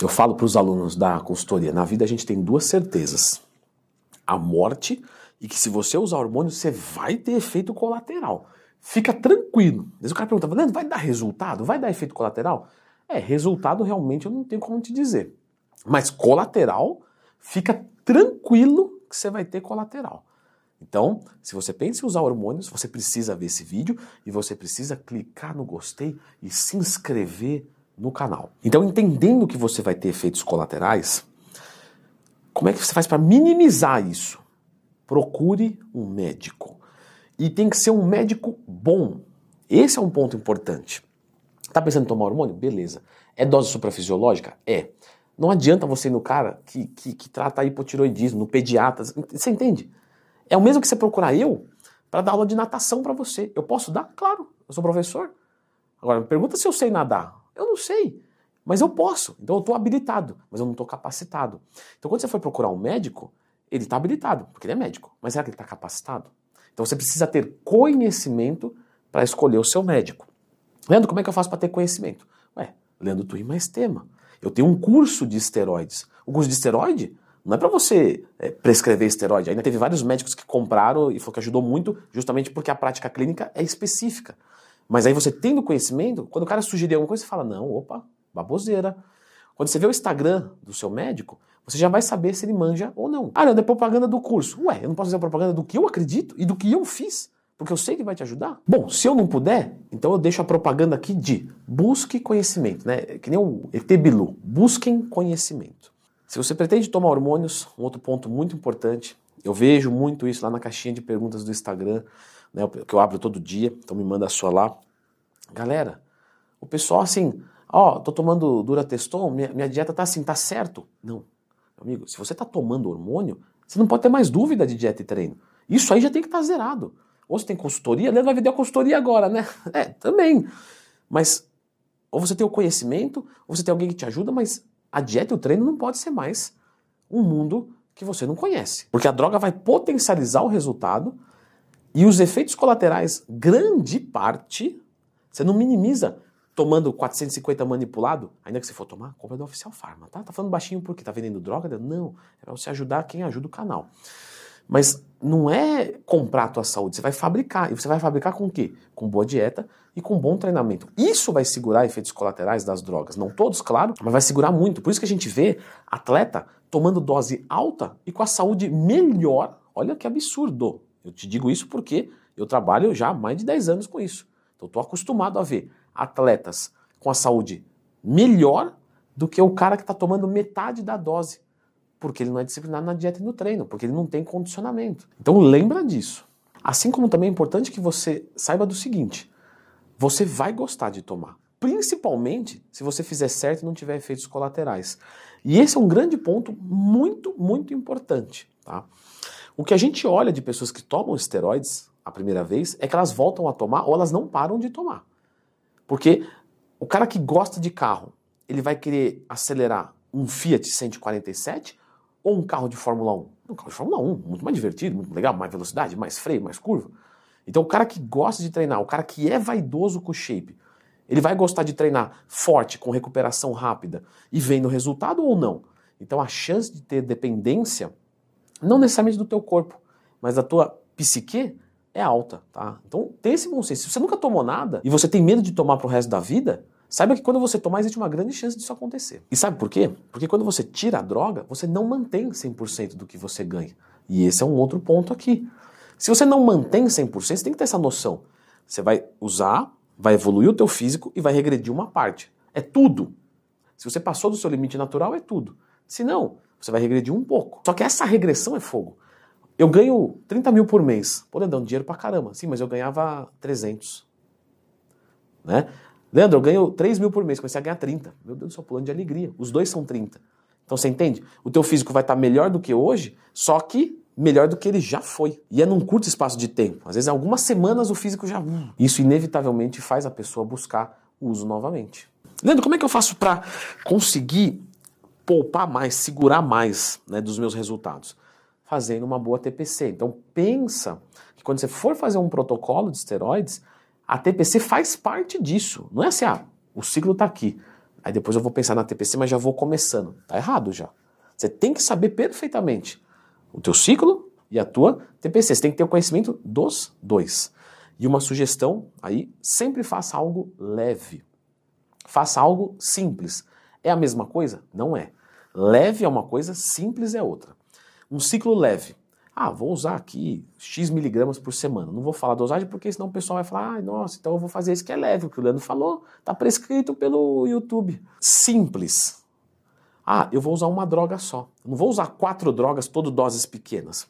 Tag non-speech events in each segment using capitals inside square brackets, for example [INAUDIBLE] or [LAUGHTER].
Eu falo para os alunos da consultoria, na vida a gente tem duas certezas. A morte e que se você usar hormônio, você vai ter efeito colateral. Fica tranquilo. Vezes o cara pergunta, vai dar resultado? Vai dar efeito colateral? É, resultado realmente eu não tenho como te dizer. Mas colateral, fica tranquilo que você vai ter colateral. Então, se você pensa em usar hormônios, você precisa ver esse vídeo e você precisa clicar no gostei e se inscrever no canal. Então, entendendo que você vai ter efeitos colaterais, como é que você faz para minimizar isso? Procure um médico. E tem que ser um médico bom. Esse é um ponto importante. Tá pensando em tomar hormônio? Beleza. É dose suprafisiológica? É. Não adianta você ir no cara que, que, que trata hipotiroidismo, no pediatra. Você entende? É o mesmo que você procurar eu para dar aula de natação para você. Eu posso dar? Claro. Eu sou professor. Agora, pergunta se eu sei nadar. Eu não sei, mas eu posso. Então eu estou habilitado, mas eu não estou capacitado. Então quando você for procurar um médico, ele está habilitado, porque ele é médico. Mas será que ele está capacitado? Então você precisa ter conhecimento para escolher o seu médico. Leandro, como é que eu faço para ter conhecimento? Ué, lendo tu e mais tema. Eu tenho um curso de esteroides. O curso de esteroide não é para você é, prescrever esteroide. Ainda teve vários médicos que compraram e falou que ajudou muito, justamente porque a prática clínica é específica. Mas aí você tendo conhecimento, quando o cara sugerir alguma coisa, você fala, não, opa, baboseira. Quando você vê o Instagram do seu médico, você já vai saber se ele manja ou não. Ah, não, é propaganda do curso. Ué, eu não posso fazer propaganda do que eu acredito e do que eu fiz, porque eu sei que vai te ajudar. Bom, se eu não puder, então eu deixo a propaganda aqui de busque conhecimento, né? Que nem o ET Bilu, busquem conhecimento. Se você pretende tomar hormônios, um outro ponto muito importante, eu vejo muito isso lá na caixinha de perguntas do Instagram né, que eu abro todo dia, então me manda a sua lá. Galera, o pessoal assim, ó, tô tomando Durateston, minha, minha dieta tá assim, tá certo? Não. Amigo, se você tá tomando hormônio, você não pode ter mais dúvida de dieta e treino. Isso aí já tem que estar tá zerado. Ou você tem consultoria, Leandro vai vender a consultoria agora, né? [LAUGHS] É, também. Mas ou você tem o conhecimento, ou você tem alguém que te ajuda, mas a dieta e o treino não pode ser mais um mundo que você não conhece. Porque a droga vai potencializar o resultado e os efeitos colaterais, grande parte, você não minimiza tomando 450 manipulado, ainda que você for tomar, compra do Oficial Pharma, tá? Tá falando baixinho porque tá vendendo droga? Não, é pra você ajudar quem ajuda o canal. Mas não é comprar a tua saúde, você vai fabricar. E você vai fabricar com o quê? Com boa dieta e com bom treinamento. Isso vai segurar efeitos colaterais das drogas. Não todos, claro, mas vai segurar muito. Por isso que a gente vê atleta tomando dose alta e com a saúde melhor. Olha que absurdo. Eu te digo isso porque eu trabalho já há mais de 10 anos com isso. Então estou acostumado a ver atletas com a saúde melhor do que o cara que está tomando metade da dose. Porque ele não é disciplinado na dieta e no treino, porque ele não tem condicionamento. Então lembra disso. Assim como também é importante que você saiba do seguinte: você vai gostar de tomar. Principalmente se você fizer certo e não tiver efeitos colaterais. E esse é um grande ponto muito, muito importante. Tá? O que a gente olha de pessoas que tomam esteroides a primeira vez é que elas voltam a tomar ou elas não param de tomar. Porque o cara que gosta de carro, ele vai querer acelerar um Fiat 147 ou um carro de Fórmula 1? Um carro de Fórmula 1, muito mais divertido, muito legal, mais velocidade, mais freio, mais curva. Então o cara que gosta de treinar, o cara que é vaidoso com o shape, ele vai gostar de treinar forte, com recuperação rápida e vendo resultado ou não? Então a chance de ter dependência não necessariamente do teu corpo, mas da tua psique é alta, tá? Então tem esse bom senso. Se você nunca tomou nada e você tem medo de tomar pro resto da vida, saiba que quando você tomar existe uma grande chance disso acontecer. E sabe por quê? Porque quando você tira a droga, você não mantém 100% do que você ganha. E esse é um outro ponto aqui. Se você não mantém 100%, você tem que ter essa noção. Você vai usar, vai evoluir o teu físico e vai regredir uma parte. É tudo. Se você passou do seu limite natural, é tudo. Se não, você vai regredir um pouco. Só que essa regressão é fogo. Eu ganho 30 mil por mês. Pô, Leandro, dinheiro pra caramba. Sim, mas eu ganhava 300. Né? Leandro, eu ganho 3 mil por mês, comecei a ganhar 30. Meu Deus do céu, pulando de alegria. Os dois são 30. Então você entende? O teu físico vai estar melhor do que hoje, só que melhor do que ele já foi. E é num curto espaço de tempo. Às vezes, algumas semanas, o físico já. Isso inevitavelmente faz a pessoa buscar o uso novamente. Leandro, como é que eu faço para conseguir poupar mais, segurar mais né, dos meus resultados? Fazendo uma boa TPC. Então pensa que quando você for fazer um protocolo de esteroides, a TPC faz parte disso. Não é assim, ah, o ciclo está aqui. Aí depois eu vou pensar na TPC, mas já vou começando. Tá errado já. Você tem que saber perfeitamente o teu ciclo e a tua TPC. Você tem que ter o conhecimento dos dois. E uma sugestão aí, sempre faça algo leve. Faça algo simples. É a mesma coisa? Não é. Leve é uma coisa, simples é outra. Um ciclo leve. Ah, vou usar aqui X miligramas por semana. Não vou falar dosagem porque senão o pessoal vai falar, ah, nossa, então eu vou fazer isso que é leve, o que o Leandro falou, está prescrito pelo YouTube. Simples. Ah, eu vou usar uma droga só. Não vou usar quatro drogas, todo doses pequenas.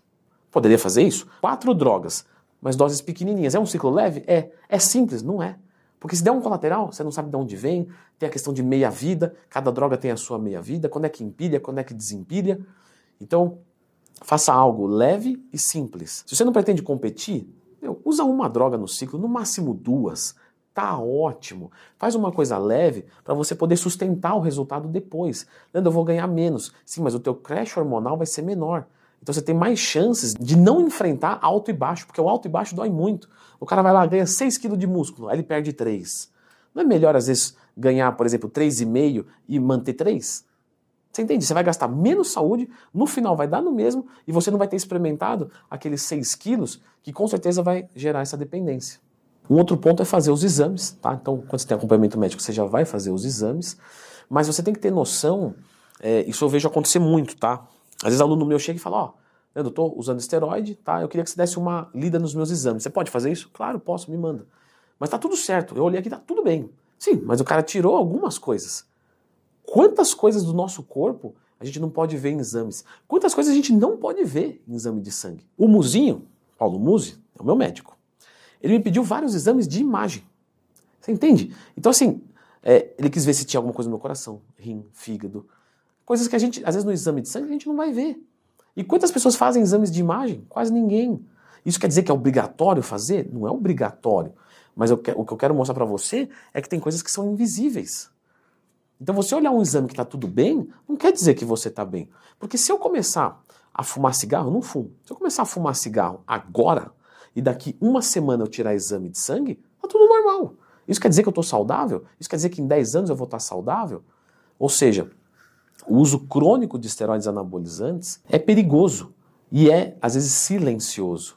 Poderia fazer isso? Quatro drogas, mas doses pequenininhas. É um ciclo leve? É. É simples? Não é. Porque se der um colateral, você não sabe de onde vem, tem a questão de meia-vida, cada droga tem a sua meia-vida, quando é que empilha, quando é que desempilha. Então, faça algo leve e simples. Se você não pretende competir, meu, usa uma droga no ciclo, no máximo duas. Tá ótimo. Faz uma coisa leve para você poder sustentar o resultado depois. Leandro, eu vou ganhar menos. Sim, mas o teu crash hormonal vai ser menor. Então você tem mais chances de não enfrentar alto e baixo, porque o alto e baixo dói muito. O cara vai lá, ganha 6 kg de músculo, aí ele perde 3. Não é melhor, às vezes, ganhar, por exemplo, 3,5 e manter 3? Você entende? Você vai gastar menos saúde, no final vai dar no mesmo, e você não vai ter experimentado aqueles 6 quilos, que com certeza vai gerar essa dependência. Um outro ponto é fazer os exames, tá? Então, quando você tem acompanhamento médico, você já vai fazer os exames, mas você tem que ter noção, é, isso eu vejo acontecer muito, tá? Às vezes aluno meu chega e fala, ó, eu estou usando esteroide, tá? Eu queria que você desse uma lida nos meus exames. Você pode fazer isso? Claro, posso, me manda. Mas tá tudo certo. Eu olhei aqui, tá tudo bem. Sim, mas o cara tirou algumas coisas. Quantas coisas do nosso corpo a gente não pode ver em exames? Quantas coisas a gente não pode ver em exame de sangue? O Muzinho, Paulo Muzi, é o meu médico. Ele me pediu vários exames de imagem. Você entende? Então, assim, é, ele quis ver se tinha alguma coisa no meu coração, rim, fígado, Coisas que a gente, às vezes no exame de sangue, a gente não vai ver. E quantas pessoas fazem exames de imagem? Quase ninguém. Isso quer dizer que é obrigatório fazer? Não é obrigatório. Mas o que eu quero mostrar para você é que tem coisas que são invisíveis. Então você olhar um exame que está tudo bem, não quer dizer que você está bem. Porque se eu começar a fumar cigarro, não fumo. Se eu começar a fumar cigarro agora e daqui uma semana eu tirar exame de sangue, tá tudo normal. Isso quer dizer que eu estou saudável? Isso quer dizer que em 10 anos eu vou estar tá saudável? Ou seja, o uso crônico de esteroides anabolizantes é perigoso e é, às vezes, silencioso.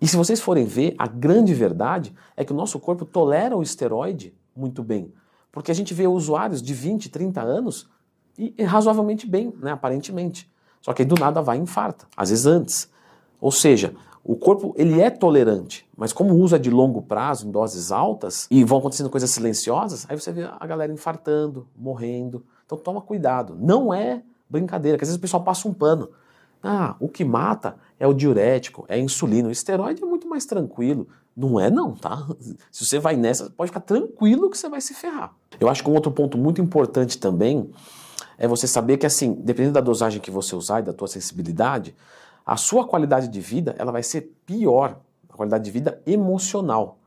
E se vocês forem ver, a grande verdade é que o nosso corpo tolera o esteroide muito bem. Porque a gente vê usuários de 20, 30 anos e, razoavelmente bem, né, aparentemente. Só que aí do nada vai e infarta, às vezes antes. Ou seja, o corpo ele é tolerante, mas como usa de longo prazo, em doses altas, e vão acontecendo coisas silenciosas, aí você vê a galera infartando, morrendo. Então toma cuidado. Não é brincadeira, que às vezes o pessoal passa um pano. Ah, o que mata é o diurético, é a insulina. O esteroide é muito mais tranquilo. Não é não, tá? [LAUGHS] Se você vai nessa, pode ficar tranquilo que você vai se ferrar. Eu acho que um outro ponto muito importante também é você saber que assim, dependendo da dosagem que você usar e da tua sensibilidade, a sua qualidade de vida ela vai ser pior, a qualidade de vida emocional.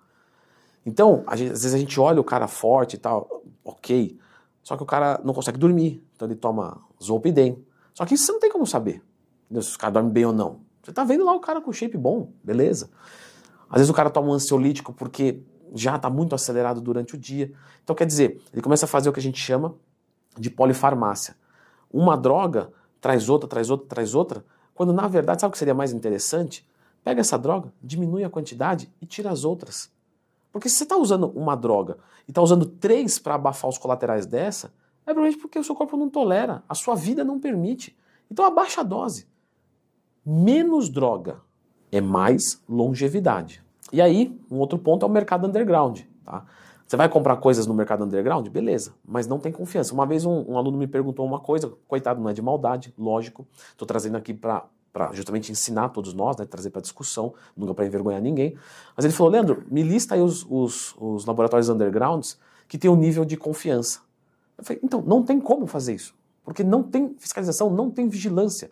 Então, às vezes a gente olha o cara forte e tal, ok, só que o cara não consegue dormir, então ele toma Zolpidem. Só que isso você não tem como saber se o cara dorme bem ou não. Você tá vendo lá o cara com shape bom, beleza. Às vezes o cara toma um ansiolítico porque já está muito acelerado durante o dia. Então quer dizer, ele começa a fazer o que a gente chama de polifarmácia. Uma droga traz outra, traz outra, traz outra, quando na verdade, sabe o que seria mais interessante? Pega essa droga, diminui a quantidade e tira as outras. Porque se você está usando uma droga e está usando três para abafar os colaterais dessa, é provavelmente porque o seu corpo não tolera, a sua vida não permite. Então abaixa a dose. Menos droga é mais longevidade. E aí, um outro ponto é o mercado underground. Tá? Você vai comprar coisas no mercado underground? Beleza, mas não tem confiança. Uma vez um, um aluno me perguntou uma coisa, coitado, não é de maldade, lógico. Estou trazendo aqui para para justamente ensinar todos nós, né, trazer para discussão, nunca para envergonhar ninguém. Mas ele falou, Leandro, me lista aí os, os, os laboratórios undergrounds que tem um nível de confiança. Eu falei, então, não tem como fazer isso, porque não tem fiscalização, não tem vigilância.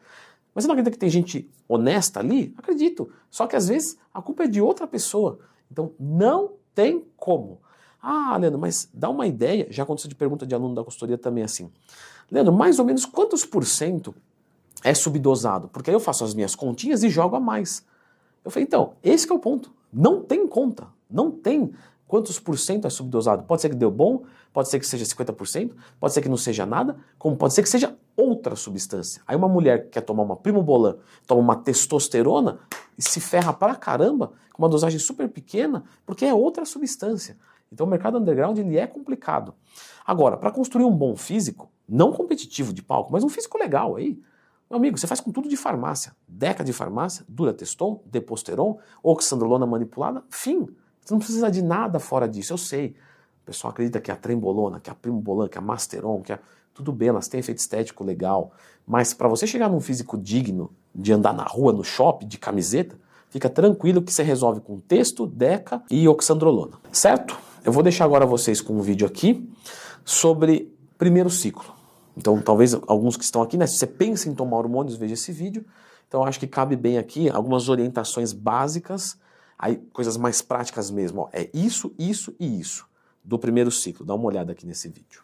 Mas você não acredita que tem gente honesta ali? Acredito. Só que às vezes a culpa é de outra pessoa. Então não tem como. Ah, Leandro, mas dá uma ideia. Já aconteceu de pergunta de aluno da consultoria também assim. Leandro, mais ou menos quantos por cento é subdosado, porque aí eu faço as minhas continhas e jogo a mais. Eu falei, então, esse é o ponto. Não tem conta, não tem Quantos por cento é subdosado? Pode ser que deu bom, pode ser que seja 50%, pode ser que não seja nada, como pode ser que seja outra substância. Aí uma mulher que quer tomar uma primobolan, toma uma testosterona e se ferra pra caramba com uma dosagem super pequena, porque é outra substância. Então o mercado underground ele é complicado. Agora, para construir um bom físico, não competitivo de palco, mas um físico legal aí, meu amigo, você faz com tudo de farmácia. Deca de farmácia, Durateston, Deposteron, oxandrolona manipulada, fim. Você não precisa de nada fora disso, eu sei. O pessoal acredita que a trembolona, que a primobolan, que a masteron, que a... Tudo bem, elas têm efeito estético legal. Mas para você chegar num físico digno de andar na rua, no shopping, de camiseta, fica tranquilo que você resolve com texto, deca e oxandrolona. Certo? Eu vou deixar agora vocês com um vídeo aqui sobre primeiro ciclo. Então, talvez alguns que estão aqui, né, se você pensa em tomar hormônios, veja esse vídeo. Então, acho que cabe bem aqui algumas orientações básicas Aí, coisas mais práticas mesmo, ó, é isso, isso e isso do primeiro ciclo. Dá uma olhada aqui nesse vídeo.